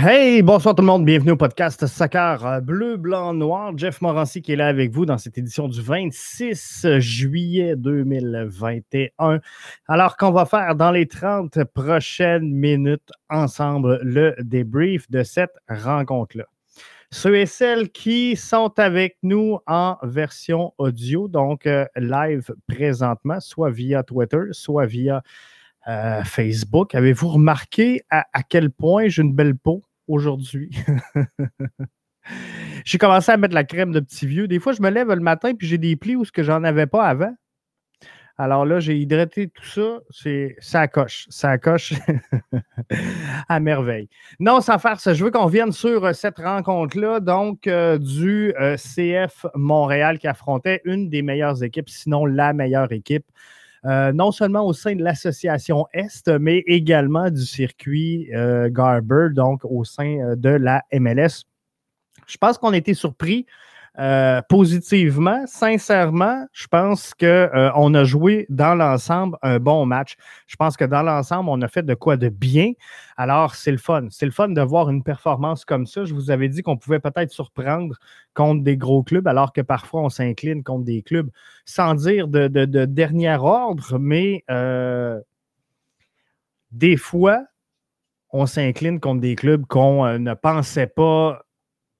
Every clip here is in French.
Hey, bonsoir tout le monde, bienvenue au podcast Soccer euh, Bleu, Blanc, Noir. Jeff Morancy qui est là avec vous dans cette édition du 26 juillet 2021. Alors qu'on va faire dans les 30 prochaines minutes ensemble le débrief de cette rencontre-là? Ceux et celles qui sont avec nous en version audio, donc euh, live présentement, soit via Twitter, soit via euh, Facebook. Avez-vous remarqué à, quel point j'ai une belle peau? Aujourd'hui? j'ai commencé à mettre la crème de petit vieux. Des fois, je me lève le matin et j'ai des plis où ce que j'en avais pas avant. Alors là, j'ai hydraté tout ça. C'est ça coche. Ça coche à merveille. Non, sans faire ça, je veux qu'on vienne sur cette rencontre-là, donc euh, du euh, CF Montréal qui affrontait une des meilleures équipes, sinon la meilleure équipe euh, non seulement au sein de l'association Est, mais également du circuit euh, Garber, donc au sein euh, de la MLS. Je pense qu'on a été surpris euh, positivement. Sincèrement, je pense qu'on euh, a joué dans l'ensemble un bon match. Je pense que dans l'ensemble, on a fait de quoi de bien. Alors, c'est le fun. C'est le fun de voir une performance comme ça. Je vous avais dit qu'on pouvait peut-être surprendre contre des gros clubs, alors que parfois on s'incline contre des clubs sans dire de, de, de dernier ordre, mais euh, des fois, on s'incline contre des clubs qu'on ne pensait pas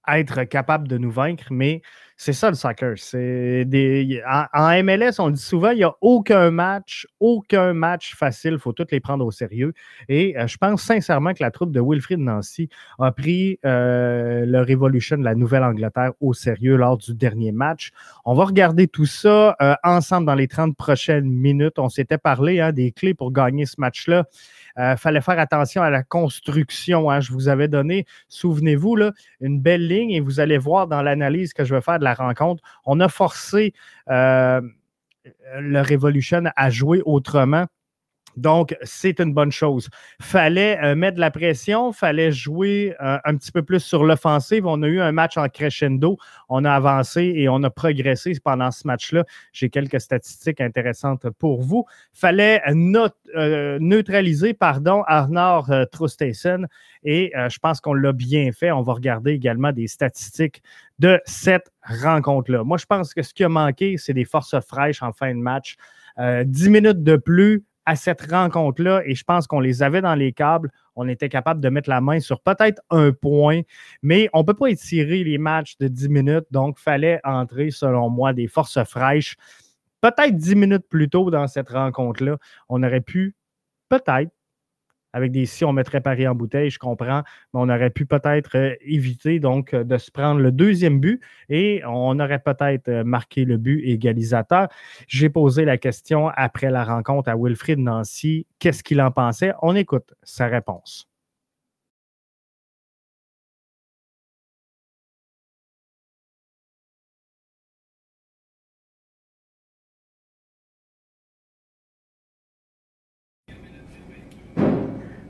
être capable de nous vaincre, mais c'est ça le soccer. Des, en, MLS, on dit souvent, il n'y a aucun match, aucun match facile, il faut tous les prendre au sérieux. Et euh, je pense sincèrement que la troupe de Wilfried Nancy a pris euh, le Revolution de la Nouvelle-Angleterre au sérieux lors du dernier match. On va regarder tout ça euh, ensemble dans les 30 prochaines minutes. On s'était parlé hein, des clés pour gagner ce match-là. Euh, fallait faire attention à la construction. Hein. Je vous avais donné, souvenez-vous, une belle ligne et vous allez voir dans l'analyse que je vais faire de la rencontre, on a forcé euh, le Revolution à jouer autrement. Donc, c'est une bonne chose. Fallait euh, mettre de la pression, fallait jouer euh, un petit peu plus sur l'offensive. On a eu un match en crescendo, on a avancé et on a progressé pendant ce match-là. J'ai quelques statistiques intéressantes pour vous. Fallait euh, neutraliser, pardon, euh, Trustason et euh, je pense qu'on l'a bien fait. On va regarder également des statistiques de cette rencontre-là. Moi, je pense que ce qui a manqué, c'est des forces fraîches en fin de match. 10 minutes de plus, à cette rencontre-là et je pense qu'on les avait dans les câbles. On était capable de mettre la main sur peut-être un point, mais on ne peut pas étirer les matchs de 10 minutes, donc il fallait entrer, selon moi, des forces fraîches. Peut-être 10 minutes plus tôt dans cette rencontre-là, on aurait pu, peut-être, avec des si on mettrait Paris en bouteille, je comprends, mais on aurait pu peut-être euh, éviter donc euh, de se prendre le deuxième but et on aurait peut-être euh, marqué le but égalisateur. J'ai posé la question après la rencontre à Wilfried Nancy, qu'est-ce qu'il en pensait? On écoute sa réponse.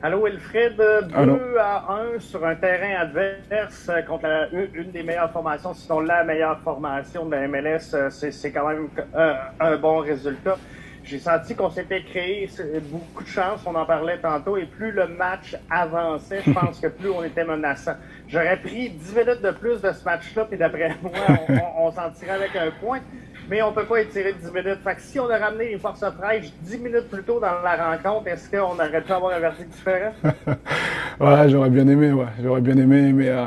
Allô Wilfred, 2 Allô? à 1 sur un terrain adverse euh, contre la- une, des meilleures formations, sinon la meilleure formation de la MLS. euh, C'est quand même euh, un bon résultat. j'ai senti qu'on s'était créé beaucoup de chance, on en parlait tantôt, et plus le match avançait, je pense que plus on était menaçant. J'aurais pris 10 minutes de plus de ce match-là, puis d'après moi, on, s'en tirait avec un point. Mais on peut pas étirer 10 minutes. Fait si on a ramené les forces fraîches 10 minutes plus tôt dans la rencontre, est-ce qu'on aurait pu avoir un verdict différent? ouais, j'aurais bien aimé, ouais. J'aurais bien aimé, mais euh,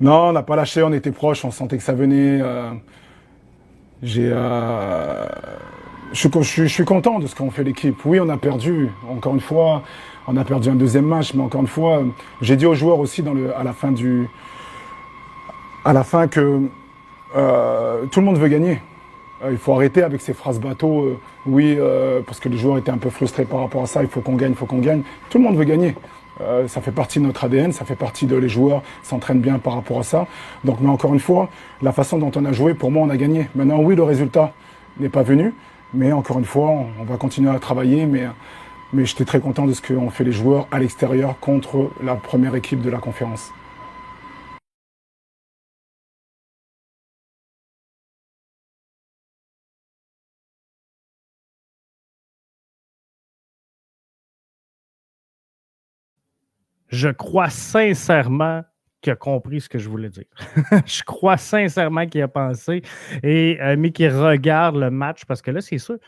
non, on n'a pas lâché, on était proches, on sentait que ça venait. Euh, j'ai, euh, je, suis content de ce qu'ont fait l'équipe. Oui, on a perdu. Encore une fois, on a perdu un deuxième match, mais encore une fois, j'ai dit aux joueurs aussi à la fin du, à la fin que euh, tout le monde veut gagner. il faut arrêter avec ces phrases bateau. oui, parce que les joueurs étaient un peu frustrés par rapport à ça. Il faut qu'on gagne, il faut qu'on gagne. Tout le monde veut gagner. Euh, ça fait partie de notre ADN, ça fait partie de les joueurs s'entraînent bien par rapport à ça. Donc, mais encore une fois, la façon dont on a joué, pour moi, on a gagné. Maintenant, oui, le résultat n'est pas venu, mais encore une fois, on, va continuer à travailler. Mais, mais j'étais très content de ce qu'ont fait les joueurs à l'extérieur contre la première équipe de la conférence. Je crois sincèrement qu'il a compris ce que je voulais dire. je crois sincèrement qu'il a pensé, et, euh, mais qu'il regarde le match parce que là, c'est sûr,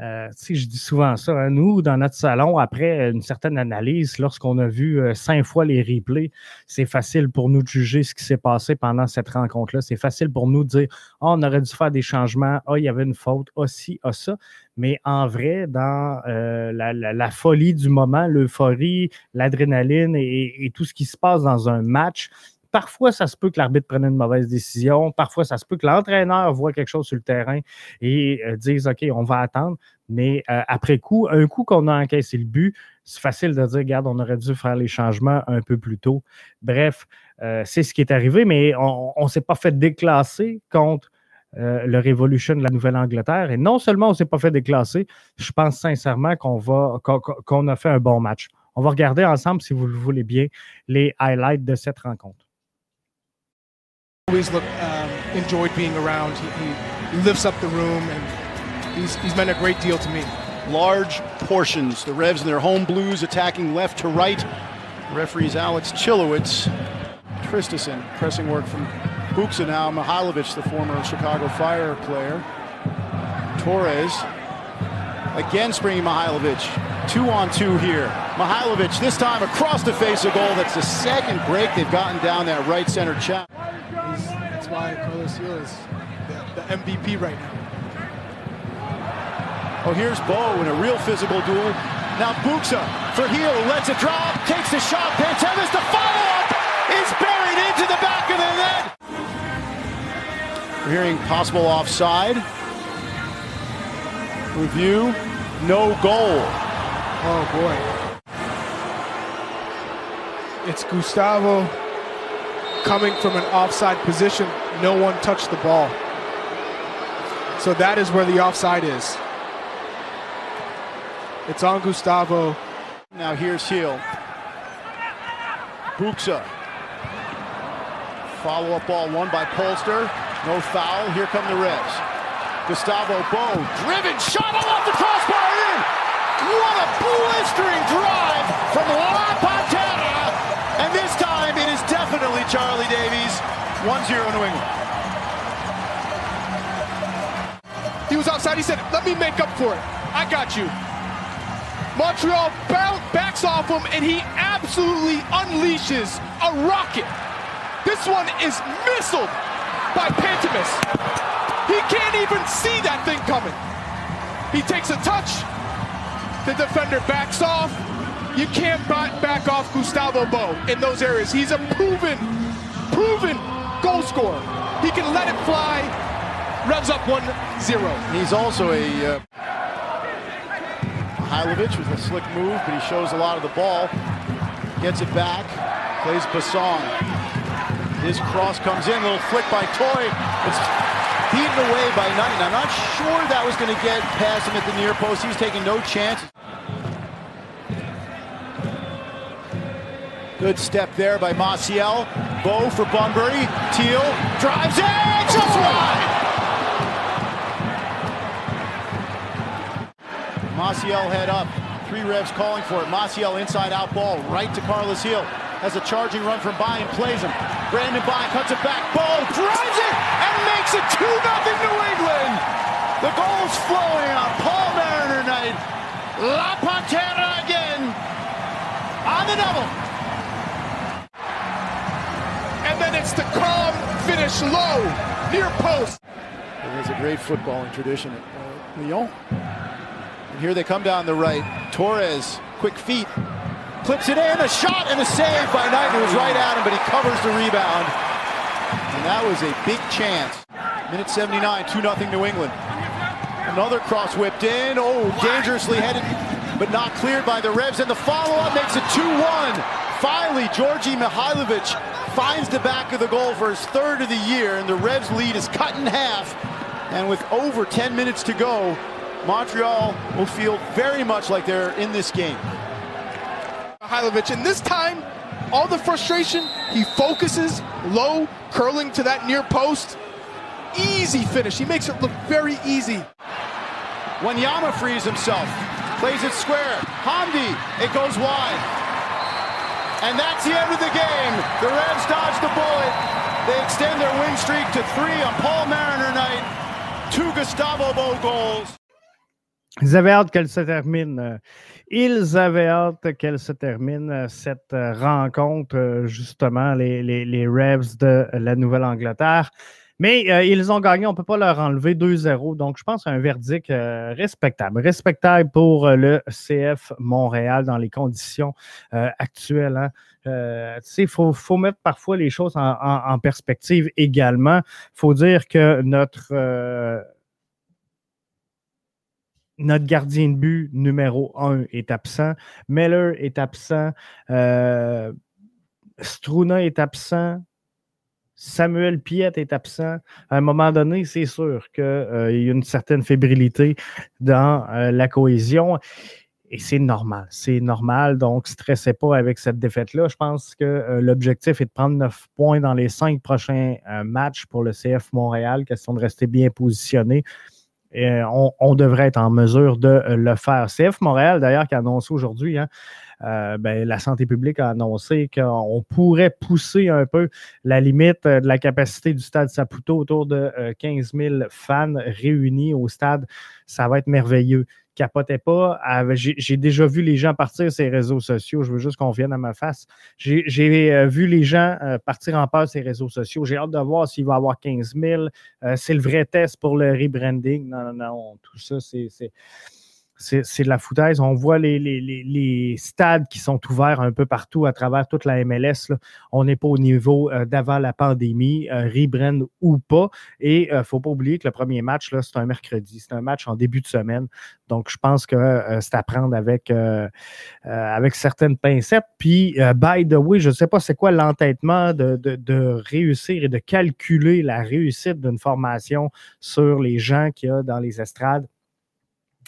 euh, je dis souvent ça. Hein, nous, dans notre salon, après une certaine analyse, lorsqu'on a vu euh, cinq fois les replays, c'est facile pour nous de juger ce qui s'est passé pendant cette rencontre-là. C'est facile pour nous de dire oh, on aurait dû faire des changements, oh, il y avait une faute, oh, ci, oh, ça. Mais en vrai, dans euh, la, folie du moment, l'euphorie, l'adrénaline et, tout ce qui se passe dans un match, Parfois, ça se peut que l'arbitre prenne une mauvaise décision. Parfois, ça se peut que l'entraîneur voit quelque chose sur le terrain et euh, dise OK, on va attendre. Mais euh, après coup, un coup qu'on a encaissé le but, c'est facile de dire regarde, on aurait dû faire les changements un peu plus tôt. Bref, euh, c'est ce qui est arrivé, mais on ne s'est pas fait déclasser contre le Revolution de la Nouvelle-Angleterre. Et non seulement on ne s'est pas fait déclasser, je pense sincèrement qu'on a fait un bon match. On va regarder ensemble, si vous le voulez bien, les highlights de cette rencontre. Always look, um, enjoyed being around. He, he, lifts up the room, and he's, he's meant a great deal to me. Large portions. The Revs and their home blues attacking left to right. Referees Alex Chilowitz. Tristison pressing work from Buksa now. Mihailovic, the former Chicago Fire player. Torres again springing Mihailovic. Two on two here. Mihailovic this time across the face of goal. That's the second break they've gotten down that right center chap why Carlos Hill is the, the MVP right now. Oh, here's Bo in a real physical duel. Now Buxa for Heel, lets it drop, takes the shot. Pantelis, the follow-up is buried into the back of the net. We're hearing possible offside. Review, no goal. Oh, boy. It's Gustavo coming from an offside position, no one touched the ball. So that is where the offside is. It's on Gustavo. Now here's Heel. Buxa. Follow-up ball won by Polster. No foul. Here come the Reds. Gustavo Bo. Driven shot off the crossbar in. What a blistering drive from La Charlie Davies. 1-0 New England. He was outside. He said, let me make up for it. I got you. Montreal backs off him, and he absolutely unleashes a rocket. This one is missiled by Pantimus. He can't even see that thing coming. He takes a touch. The defender backs off. You can't back off Gustavo Bo in those areas. He's a proven, proven goal scorer. He can let it fly. Revs up 1-0. He's also a uh, with a slick move, but he shows a lot of the ball. Gets it back. Plays Basson. His cross comes in. Little flick by Toy. It's beaten away by Knight. I'm not sure that was going to get past him at the near post. He was taking no chances. Good step there by Maciel. Bow for Bunbury. Teal drives it just wide. Maciel head up. Three Revs calling for it. Maciel inside out ball right to Carlos Hill. Has a charging run from By and plays him. Brandon By cuts it back. Ball drives it and makes it 2 0 New England. The goal's flowing on Paul Mariner night. La Pantera finish low, near post. There's a great footballing tradition at uh, Lyon. And here they come down the right. Torres, quick feet, clips it in, a shot and a save by Knight, who was right at him, but he covers the rebound. And that was a big chance. Minute 79, 2-0 New England. Another cross whipped in. Oh, dangerously headed, but not cleared by the Revs. And the follow-up makes it 2-1. Finally, Georgi Mihailovic finds the back of the goal for his third of the year, and the Revs lead is cut in half. And with over 10 minutes to go, Montreal will feel very much like they're in this game. Mihailovic, and this time, all the frustration, he focuses low, curling to that near post. Easy finish. He makes it look very easy. Wanyama frees himself, plays it square. Hamdi, it goes wide. And that's the end of the game. The Revs dodge the bullet. They extend their win streak to three on Paul Mariner night. Two Gustavo Bo goals. Ils avaient hâte qu'elle se termine. Ils avaient hâte qu'elle se termine, cette rencontre, justement, les, les, les Revs de la Nouvelle-Angleterre. Mais euh, ils ont gagné, on ne peut pas leur enlever 2-0. Donc, je pense un verdict euh, respectable. Respectable pour euh, le CF Montréal dans les conditions actuelles. Hein. il faut, faut, mettre parfois les choses en, en, en perspective également. Il faut dire que notre, notre gardien de but numéro 1 est absent. Meller est absent. Struna est absent. Samuel Piet est absent. À un moment donné, c'est sûr qu'il euh, y a une certaine fébrilité dans euh, la cohésion. Et c'est normal. C'est normal. Donc, stressez pas avec cette défaite-là. Je pense que euh, l'objectif est de prendre neuf points dans les cinq prochains matchs pour le CF Montréal. Question de rester bien positionné. On, devrait être en mesure de le faire. CF Montréal, d'ailleurs, qui a annoncé aujourd'hui, hein, euh, ben, la santé publique a annoncé qu'on pourrait pousser un peu la limite euh, de la capacité du stade Saputo autour de 15 euh, 000 fans réunis au stade. Ça va être merveilleux capotez pas. J'ai déjà vu les gens partir sur les réseaux sociaux. Je veux juste qu'on vienne à ma face. J'ai vu les gens partir en peur sur les réseaux sociaux. J'ai hâte de voir s'il va y avoir 15 000. c'est le vrai test pour le rebranding. Non, non, non. Tout ça, c'est c'est de la foutaise. On voit les, stades qui sont ouverts un peu partout à travers toute la MLS. On n'est pas au niveau euh, d'avant la pandémie, euh, rebrand ou pas. Et il euh, ne faut pas oublier que le premier match, c'est un mercredi. C'est un match en début de semaine. Donc, je pense que c'est à prendre avec, certaines pincettes. Puis, by the way, je ne sais pas c'est quoi l'entêtement de, de, réussir et de calculer la réussite d'une formation sur les gens qu'il y a dans les estrades.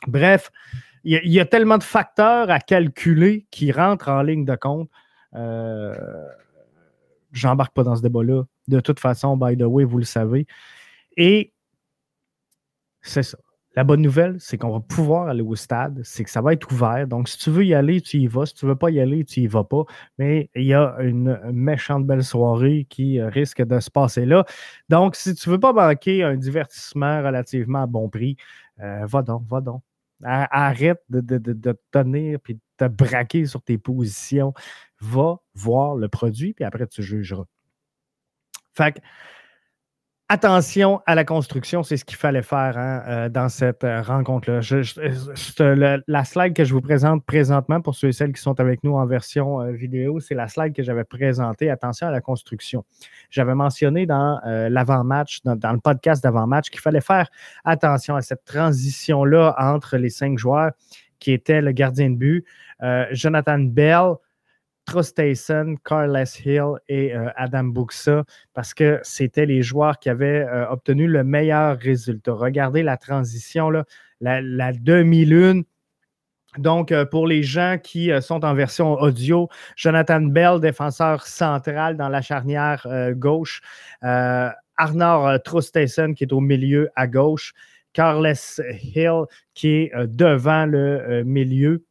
Bref, il y, a tellement de facteurs à calculer qui rentrent en ligne de compte. Euh, J'embarque pas dans ce débat-là. De toute façon, by the way, vous le savez. Et c'est ça. La bonne nouvelle, c'est qu'on va pouvoir aller au stade, c'est que ça va être ouvert. Donc, si tu veux y aller, tu y vas. Si tu ne veux pas y aller, tu y vas pas. Mais il y a une méchante belle soirée qui risque de se passer là. Donc, si tu ne veux pas manquer un divertissement relativement à bon prix, euh, va donc, va donc. Arrête de, te tenir et de te braquer sur tes positions. Va voir le produit, puis après, tu jugeras. Fait attention à la construction, c'est ce qu'il fallait faire hein, euh, dans cette euh, rencontre-là. la slide que je vous présente présentement, pour ceux et celles qui sont avec nous en version euh, vidéo, c'est la slide que j'avais présentée. Attention à la construction. J'avais mentionné dans l'avant-match, dans, le podcast d'avant-match, qu'il fallait faire attention à cette transition-là entre les cinq joueurs qui étaient le gardien de but, Jonathan Bell, Trustason, Carles Hill et euh, Adam Buxa parce que c'était les joueurs qui avaient euh, obtenu le meilleur résultat. Regardez la transition, là, la, demi-lune. Donc, euh, pour les gens qui sont en version audio, Jonathan Bell, défenseur central dans la charnière gauche, Arnor Trustason qui est au milieu à gauche, Carles Hill qui est devant le milieu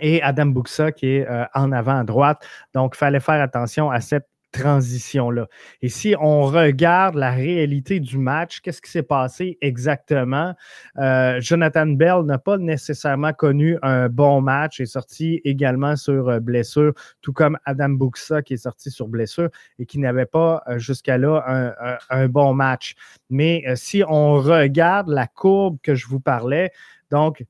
et Adam Buxa qui est en avant à droite. Donc, il fallait faire attention à cette transition-là. Et si on regarde la réalité du match, qu'est-ce qui s'est passé exactement? Euh, Jonathan Bell n'a pas nécessairement connu un bon match, est sorti également sur euh, blessure, tout comme Adam Buxa qui est sorti sur blessure et qui n'avait pas euh, jusqu'à là un, bon match. Mais si on regarde la courbe que je vous parlais, donc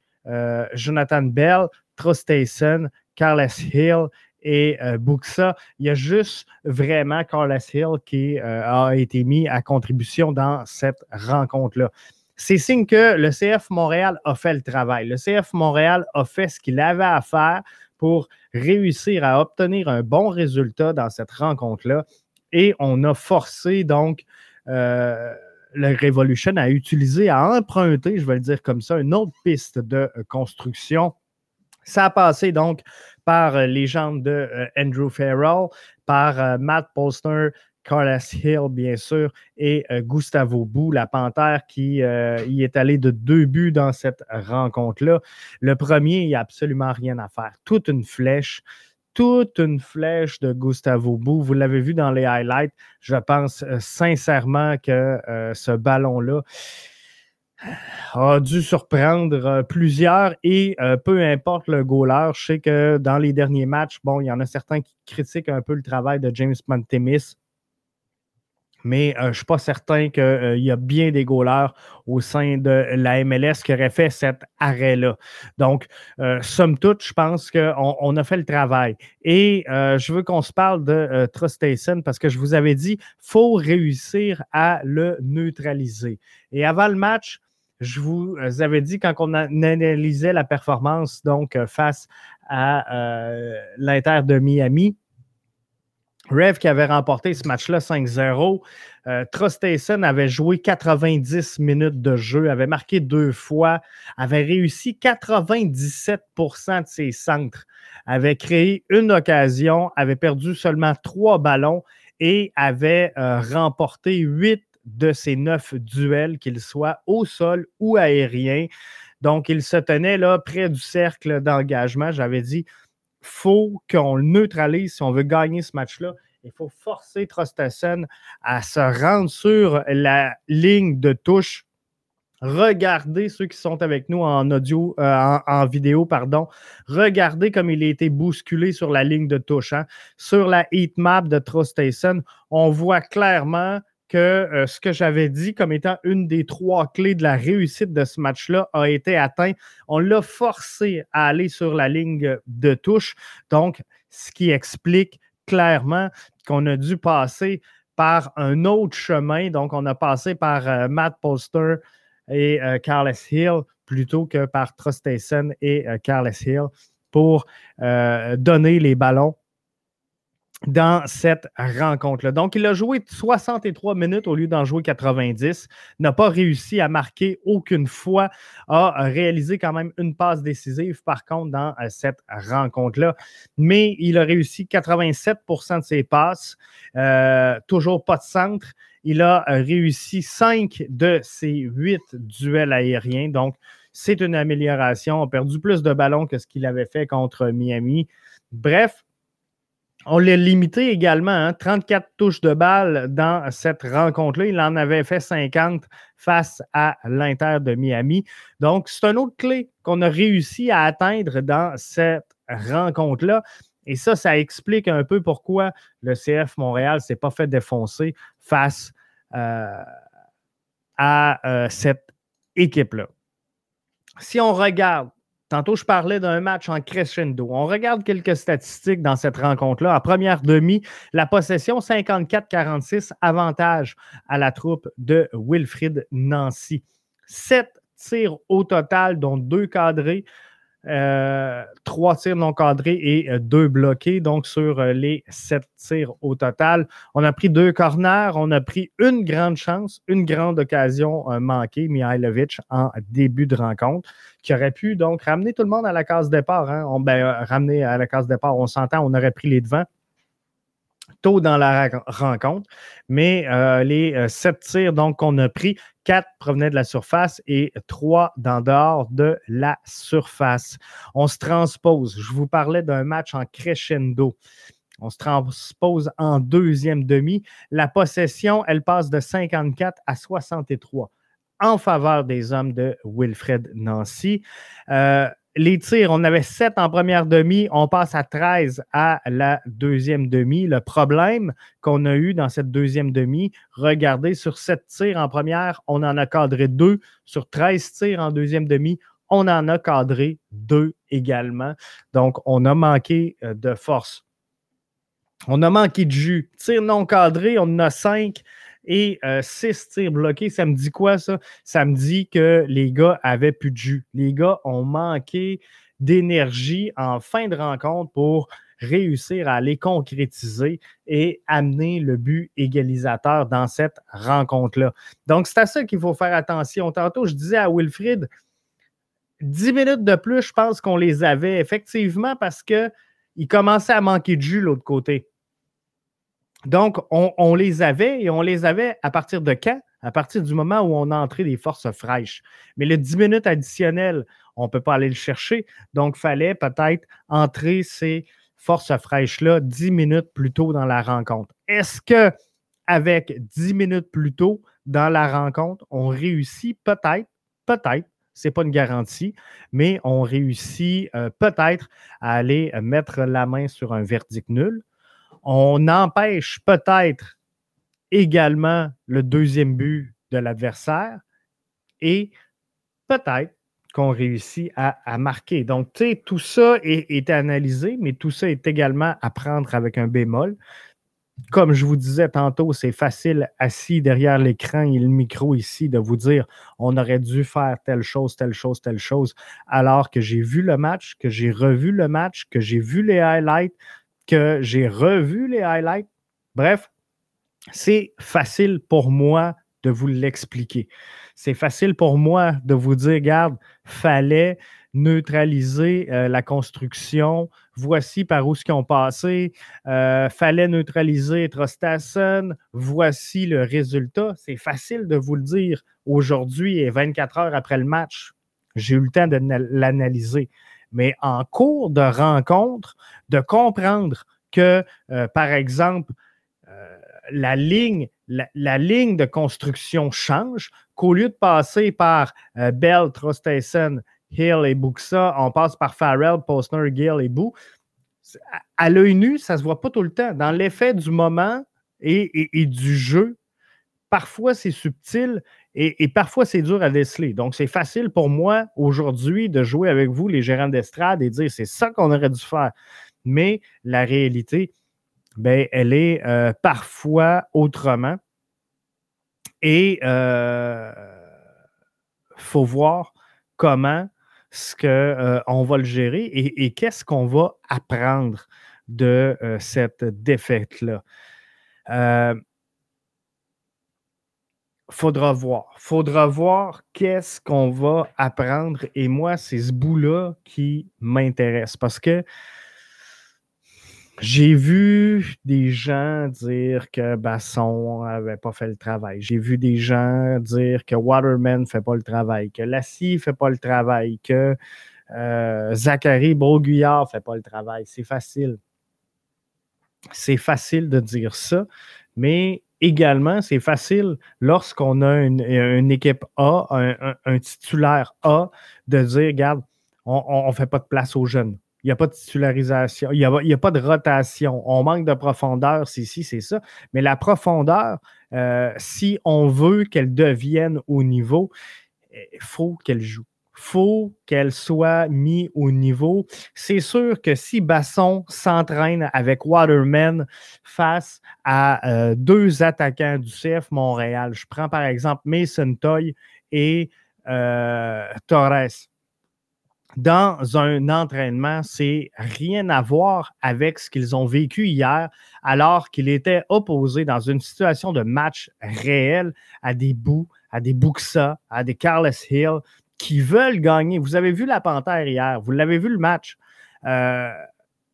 Jonathan Bell, Trostason, Carlos Hill et euh, Buxa. Il y a juste vraiment Carlos Hill qui euh, a été mis à contribution dans cette rencontre-là. C'est signe que le CF Montréal a fait le travail. Le CF Montréal a fait ce qu'il avait à faire pour réussir à obtenir un bon résultat dans cette rencontre-là. Et on a forcé donc euh, le Revolution à utiliser, à emprunter, je vais le dire comme ça, une autre piste de construction. Ça a passé donc par euh, les jambes de euh, Andrew Farrell, par euh, Matt Postner, Carlos Hill, bien sûr, et Gustavo Bou, la panthère, qui y est allé de deux buts dans cette rencontre-là. Le premier, il n'y a absolument rien à faire. Toute une flèche, toute une flèche de Gustavo Bou. Vous l'avez vu dans les highlights. Je pense sincèrement que ce ballon-là, a dû surprendre euh, plusieurs et euh, peu importe le goaler, je sais que dans les derniers matchs, bon, il y en a certains qui critiquent un peu le travail de James Montemis, mais euh, je ne suis pas certain qu'il y a bien des goalers au sein de la MLS qui auraient fait cet arrêt-là. Donc, somme toute, je pense qu'on on a fait le travail. Et je veux qu'on se parle de Trustason parce que je vous avais dit, il faut réussir à le neutraliser. Et avant le match, je vous euh, avais dit quand on analysait la performance donc euh, face à euh, l'Inter de Miami, Rev qui avait remporté ce match-là 5-0. Euh, avait joué 90 minutes de jeu, avait marqué deux fois, avait réussi 97% de ses centres, avait créé une occasion, avait perdu seulement trois ballons et avait remporté huit de ces neuf duels, qu'ils soient au sol ou aérien. Donc, il se tenait là près du cercle d'engagement. J'avais dit, faut qu'on le neutralise si on veut gagner ce match-là. Il faut forcer Trostassen à se rendre sur la ligne de touche. Regardez ceux qui sont avec nous en audio, euh, en, vidéo, pardon. Regardez comme il a été bousculé sur la ligne de touche. Hein. Sur la heat map de Trostassen, on voit clairement que euh, ce que j'avais dit comme étant une des trois clés de la réussite de ce match-là a été atteint. On l'a forcé à aller sur la ligne de touche. Donc, ce qui explique clairement qu'on a dû passer par un autre chemin. Donc, on a passé par euh, Matt Poster et euh, Hill plutôt que par Trustason et Carles Hill pour donner les ballons dans cette rencontre-là. Donc, il a joué 63 minutes au lieu d'en jouer 90, n'a pas réussi à marquer aucune fois, a réalisé quand même une passe décisive, par contre, dans euh, cette rencontre-là. Mais il a réussi 87% de ses passes, euh, toujours pas de centre. Il a euh, réussi 5 de ses 8 duels aériens. Donc, c'est une amélioration. a perdu plus de ballons que ce qu'il avait fait contre Miami. Bref, on l'a limité également, 34 hein, touches de balle dans cette rencontre-là. Il en avait fait 50 face à l'Inter de Miami. Donc, c'est un autre clé qu'on a réussi à atteindre dans cette rencontre-là. Et ça, ça explique un peu pourquoi le CF Montréal ne s'est pas fait défoncer face euh, à euh, cette équipe-là. Si on regarde Tantôt, je parlais d'un match en crescendo. On regarde quelques statistiques dans cette rencontre-là. À première demi, la possession 54-46, avantage à la troupe de Wilfrid Nancy. Sept tirs au total, dont deux cadrés. Euh, trois tirs non cadrés et euh, deux bloqués, donc sur euh, les sept tirs au total. On a pris deux corners, on a pris une grande chance, une grande occasion manquée, Mihailovic, en début de rencontre, qui aurait pu donc ramener tout le monde à la case départ. Hein. On, ben, ramener à la case départ, on s'entend, on aurait pris les devants. Tôt dans la rencontre. Mais euh, les euh, sept tirs donc qu'on a pris, quatre provenaient de la surface et trois d'en dehors de la surface. On se transpose. Je vous parlais d'un match en crescendo. On se transpose en deuxième demi. La possession, elle passe de 54 à 63 en faveur des hommes de Wilfred Nancy. Euh, les tirs, on avait 7 en première demi, on passe à 13 à la deuxième demi. Le problème qu'on a eu dans cette deuxième demi, regardez, sur 7 tirs en première, on en a cadré 2. Sur 13 tirs en deuxième demi, on en a cadré 2 également. Donc, on a manqué euh, de force. On a manqué de jus. Tir non cadré, on en a 5 et 6 euh, tirs bloqués. Ça me dit quoi, ça? Ça me dit que les gars avaient plus de jus. Les gars ont manqué d'énergie en fin de rencontre pour réussir à les concrétiser et amener le but égalisateur dans cette rencontre-là. Donc, c'est à ça qu'il faut faire attention. Tantôt, je disais à Wilfried, 10 minutes de plus, je pense qu'on les avait effectivement parce qu'il commençait à manquer de jus l'autre côté. Donc, on, les avait et on les avait à partir de quand? À partir du moment où on a entré des forces fraîches. Mais le 10 minutes additionnelles, on ne peut pas aller le chercher. Donc, il fallait peut-être entrer ces forces fraîches-là 10 minutes plus tôt dans la rencontre. Est-ce que avec 10 minutes plus tôt dans la rencontre, on réussit? Peut-être, peut-être, ce n'est pas une garantie, mais on réussit euh, peut-être à aller mettre la main sur un verdict nul. On empêche peut-être également le deuxième but de l'adversaire et peut-être qu'on réussit à, marquer. Donc, tu sais, tout ça est, analysé, mais tout ça est également à prendre avec un bémol. Comme je vous disais tantôt, c'est facile assis derrière l'écran et le micro ici de vous dire on aurait dû faire telle chose, telle chose, telle chose, alors que j'ai vu le match, que j'ai revu le match, que j'ai vu les highlights, que j'ai revu les highlights. Bref, c'est facile pour moi de vous l'expliquer. C'est facile pour moi de vous dire, regarde, fallait neutraliser euh, la construction. Voici par où ce qu'ils ont passé. Euh, fallait neutraliser Trostason. Voici le résultat. C'est facile de vous le dire aujourd'hui et 24 heures après le match. J'ai eu le temps de l'analyser mais en cours de rencontre, de comprendre que, euh, par exemple, euh, la, ligne, la, ligne de construction change, qu'au lieu de passer par euh, Bell, Trostason, Hill et Buxa, on passe par Farrell, Postner, Gill et Boo. À l'œil nu, ça ne se voit pas tout le temps. Dans l'effet du moment et du jeu, parfois c'est subtil et, parfois, c'est dur à déceler. Donc, c'est facile pour moi aujourd'hui de jouer avec vous, les gérants d'estrade, et dire c'est ça qu'on aurait dû faire. Mais la réalité, ben, elle est euh, parfois autrement. Et il euh, faut voir comment ce euh, on va le gérer et, qu'est-ce qu'on va apprendre de cette défaite-là faudra voir. Faudra voir qu'est-ce qu'on va apprendre. Et moi, c'est ce bout-là qui m'intéresse parce que j'ai vu des gens dire que Basson n'avait pas fait le travail. J'ai vu des gens dire que Waterman ne fait pas le travail, que Lassie ne fait pas le travail, que euh, Zachary Broguillard ne fait pas le travail. C'est facile. C'est facile de dire ça, mais également, c'est facile lorsqu'on a une, équipe A, un, titulaire A, de dire, regarde, on ne fait pas de place aux jeunes. Il n'y a pas de titularisation, il n'y a, pas de rotation. On manque de profondeur, c'est ci, c'est ça. Mais la profondeur, euh, si on veut qu'elle devienne au niveau, il faut qu'elle joue faut qu'elle soit mise au niveau. C'est sûr que si Basson s'entraîne avec Waterman face à euh, deux attaquants du CF Montréal, je prends par exemple Mason Toy et euh, Torres. Dans un entraînement, c'est rien à voir avec ce qu'ils ont vécu hier, alors qu'il était opposé dans une situation de match réel à des bouts, à des Buxa, à des Carlos Hill, qui veulent gagner. Vous avez vu la Panthère hier, vous l'avez vu le match. Euh,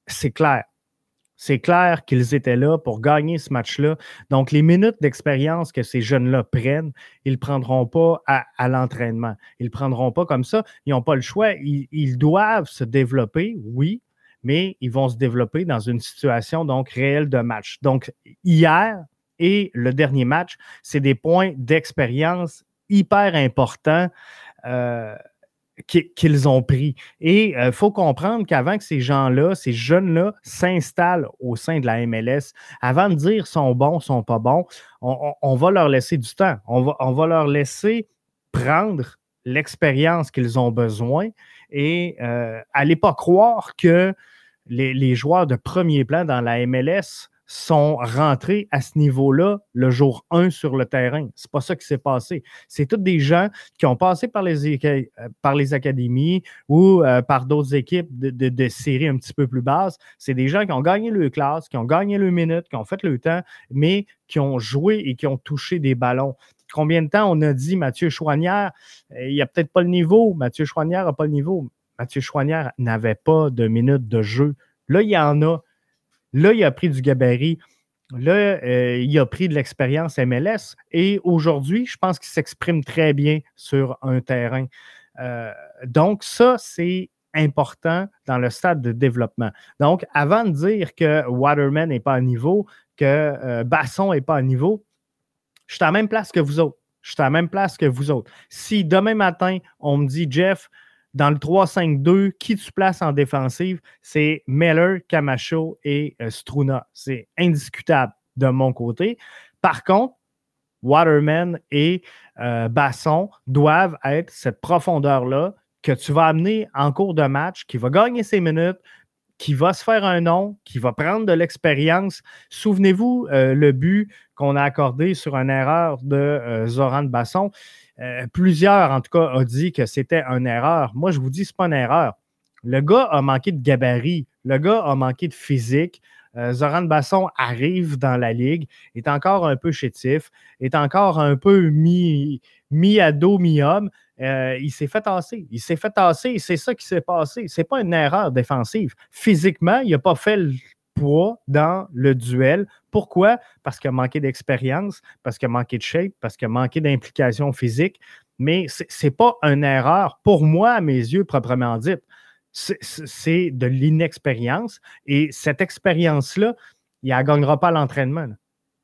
c'est clair. C'est clair qu'ils étaient là pour gagner ce match-là. Donc, les minutes d'expérience que ces jeunes-là prennent, ils ne prendront pas à, l'entraînement. Ils ne prendront pas comme ça. Ils n'ont pas le choix. Ils, doivent se développer, oui, mais ils vont se développer dans une situation donc réelle de match. Donc, hier et le dernier match, c'est des points d'expérience hyper importants. Euh, qu'ils ont pris. Et il euh, faut comprendre qu'avant que ces gens-là, ces jeunes-là s'installent au sein de la MLS, avant de dire sont bons, sont pas bons, on, va leur laisser du temps. On va, leur laisser prendre l'expérience qu'ils ont besoin et euh, allez pas croire que les, joueurs de premier plan dans la MLS sont rentrés à ce niveau-là le jour 1 sur le terrain. C'est pas ça qui s'est passé. C'est tous des gens qui ont passé par les, euh, par les académies ou euh, par d'autres équipes de, de, séries un petit peu plus basses. C'est des gens qui ont gagné le classe, qui ont gagné le minute, qui ont fait le temps, mais qui ont joué et qui ont touché des ballons. Combien de temps on a dit Mathieu Chouanière, euh, il n'y a peut-être pas le niveau. Mathieu Chouanière n'a pas le niveau. Mathieu Chouanière n'avait pas de minutes de jeu. Là, il y en a. Là, il a pris du gabarit. Là, euh, il a pris de l'expérience MLS et aujourd'hui, je pense qu'il s'exprime très bien sur un terrain. Euh, donc, ça, c'est important dans le stade de développement. Donc, avant de dire que Waterman n'est pas à niveau, que euh, Basson n'est pas à niveau, je suis à la même place que vous autres. Je suis à la même place que vous autres. Si demain matin, on me dit, Jeff, dans le 3-5-2, qui tu places en défensive? C'est Meller, Camacho et euh, Struna. C'est indiscutable de mon côté. Par contre, Waterman et euh, Basson doivent être cette profondeur-là que tu vas amener en cours de match, qui va gagner ses minutes, qui va se faire un nom, qui va prendre de l'expérience. Souvenez-vous euh, le but qu'on a accordé sur une erreur de Zoran Basson. Euh, plusieurs, en tout cas, ont dit que c'était une erreur. Moi, je vous dis, ce n'est pas une erreur. Le gars a manqué de gabarit. Le gars a manqué de physique. Euh, Zoran Basson arrive dans la ligue, est encore un peu chétif, est encore un peu mi, mi-ado, mi-homme. Euh, il s'est fait tasser. Il s'est fait tasser. C'est ça qui s'est passé. Ce n'est pas une erreur défensive. Physiquement, il n'a pas fait le poids dans le duel. Pourquoi? Parce qu'il a manqué d'expérience, parce qu'il a manqué de shape, parce qu'il a manqué d'implication physique. Mais ce n'est pas une erreur, pour moi, à mes yeux, proprement dite. C'est de l'inexpérience. Et cette expérience-là, il ne gagnera pas à l'entraînement.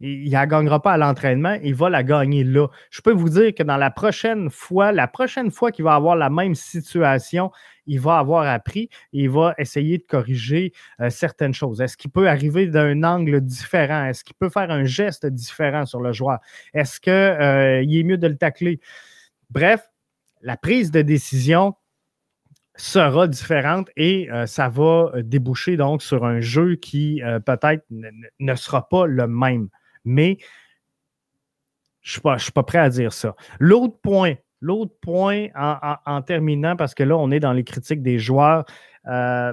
Il ne gagnera pas à l'entraînement, il va la gagner là. Je peux vous dire que dans la prochaine fois, la prochaine fois qu'il va avoir la même situation, il va avoir appris et il va essayer de corriger euh, certaines choses. Est-ce qu'il peut arriver d'un angle différent? Est-ce qu'il peut faire un geste différent sur le joueur? Est-ce qu'il euh, est mieux de le tacler? Bref, la prise de décision sera différente et euh, ça va déboucher donc sur un jeu qui peut-être ne sera pas le même mais je ne suis, pas prêt à dire ça. L'autre point, l'autre point en, terminant, parce que là, on est dans les critiques des joueurs. Euh,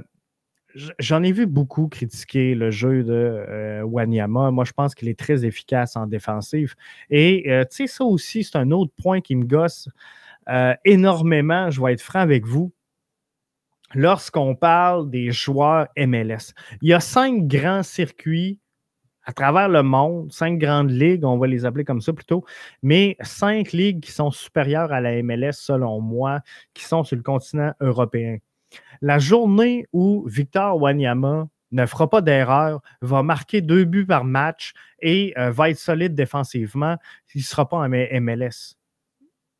j'en ai vu beaucoup critiquer le jeu de euh, Wanyama. Moi, je pense qu'il est très efficace en défensive. Et euh, tu sais, ça aussi, c'est un autre point qui me gosse énormément. Je vais être franc avec vous. Lorsqu'on parle des joueurs MLS, il y a cinq grands circuits à travers le monde, cinq grandes ligues, on va les appeler comme ça plutôt, mais cinq ligues qui sont supérieures à la MLS, selon moi, qui sont sur le continent européen. La journée où Victor Wanyama ne fera pas d'erreur, va marquer deux buts par match et euh, va être solide défensivement, il ne sera pas en MLS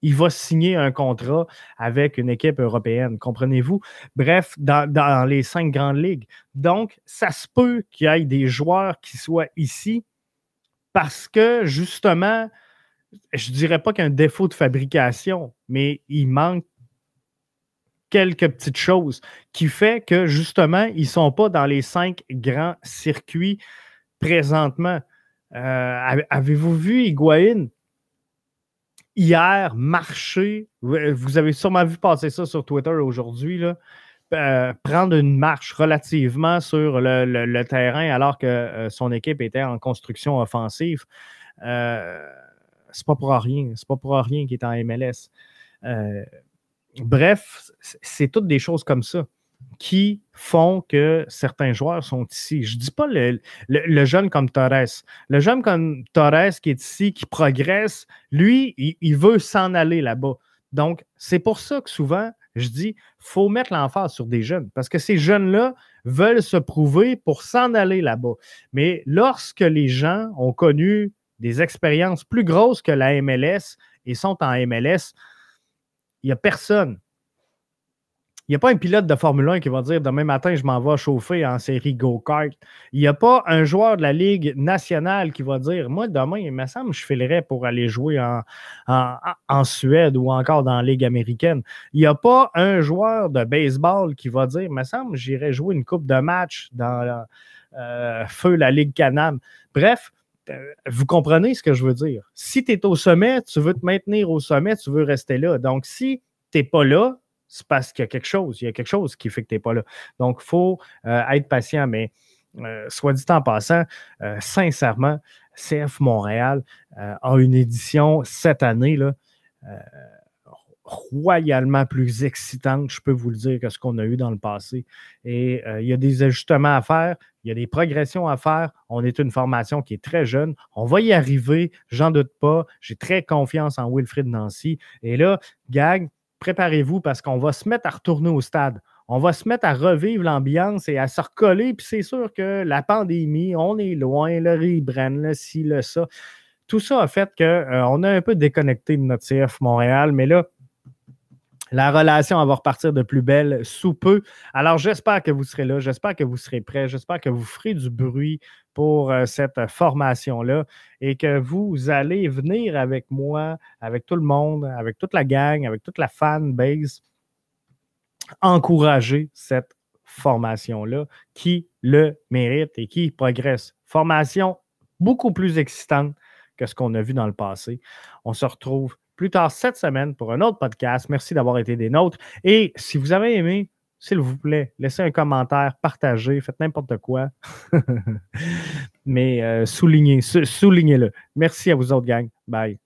il va signer un contrat avec une équipe européenne, comprenez-vous? Bref, dans, les cinq grandes ligues. Donc, ça se peut qu'il y ait des joueurs qui soient ici parce que, justement, je ne dirais pas qu'il y a un défaut de fabrication, mais il manque quelques petites choses qui fait que, justement, ils ne sont pas dans les cinq grands circuits présentement. Euh, avez-vous vu Higuain? Hier marcher, vous avez sûrement vu passer ça sur Twitter aujourd'hui, euh, prendre une marche relativement sur le, terrain alors que euh, son équipe était en construction offensive. Euh, c'est pas pour rien. C'est pas pour rien qu'il est en MLS. Euh, bref, c'est toutes des choses comme ça. Qui font que certains joueurs sont ici. Je ne dis pas le, jeune comme Torres. Le jeune comme Torres qui est ici, qui progresse, lui, il, veut s'en aller là-bas. Donc, c'est pour ça que souvent, je dis, faut mettre l'emphase sur des jeunes, parce que ces jeunes-là veulent se prouver pour s'en aller là-bas. Mais lorsque les gens ont connu des expériences plus grosses que la MLS et sont en MLS, il n'y a personne il n'y a pas un pilote de Formule 1 qui va dire demain matin, je m'en vais chauffer en série go-kart. Il n'y a pas un joueur de la Ligue nationale qui va dire Moi, demain, il me semble que je filerais pour aller jouer en, Suède ou encore dans la Ligue américaine. Il n'y a pas un joueur de baseball qui va dire Il me semble j'irai jouer une coupe de match dans euh, Feu la Ligue Canam. Bref, euh, vous comprenez ce que je veux dire. Si tu es au sommet, tu veux te maintenir au sommet, tu veux rester là. Donc, si tu n'es pas là, c'est parce qu'il y a quelque chose. Il y a quelque chose qui fait que tu n'es pas là. Donc, il faut euh, être patient, mais euh, soit dit en passant, euh, sincèrement, CF Montréal a une édition cette année là, royalement plus excitante, je peux vous le dire, que ce qu'on a eu dans le passé. Et il y a des ajustements à faire, il y a des progressions à faire. On est une formation qui est très jeune. On va y arriver, j'en doute pas. J'ai très confiance en Wilfrid Nancy. Et là, Gag, préparez-vous parce qu'on va se mettre à retourner au stade. On va se mettre à revivre l'ambiance et à se recoller. Puis c'est sûr que la pandémie, on est loin, le rebrand, le ci, le ça. Tout ça a fait qu'on euh, a un peu déconnecté de notre CF Montréal, mais là, la relation va repartir de plus belle sous peu. Alors, j'espère que vous serez là, j'espère que vous serez prêts, j'espère que vous ferez du bruit pour euh, cette formation-là et que vous allez venir avec moi, avec tout le monde, avec toute la gang, avec toute la fan base, encourager cette formation-là qui le mérite et qui progresse. Formation beaucoup plus excitante que ce qu'on a vu dans le passé. On se retrouve plus tard cette semaine pour un autre podcast. Merci d'avoir été des nôtres. Et si vous avez aimé, s'il vous plaît, laissez un commentaire, partagez, faites n'importe quoi. Mais euh, soulignez, soulignez-le. Merci à vous autres, gang. Bye.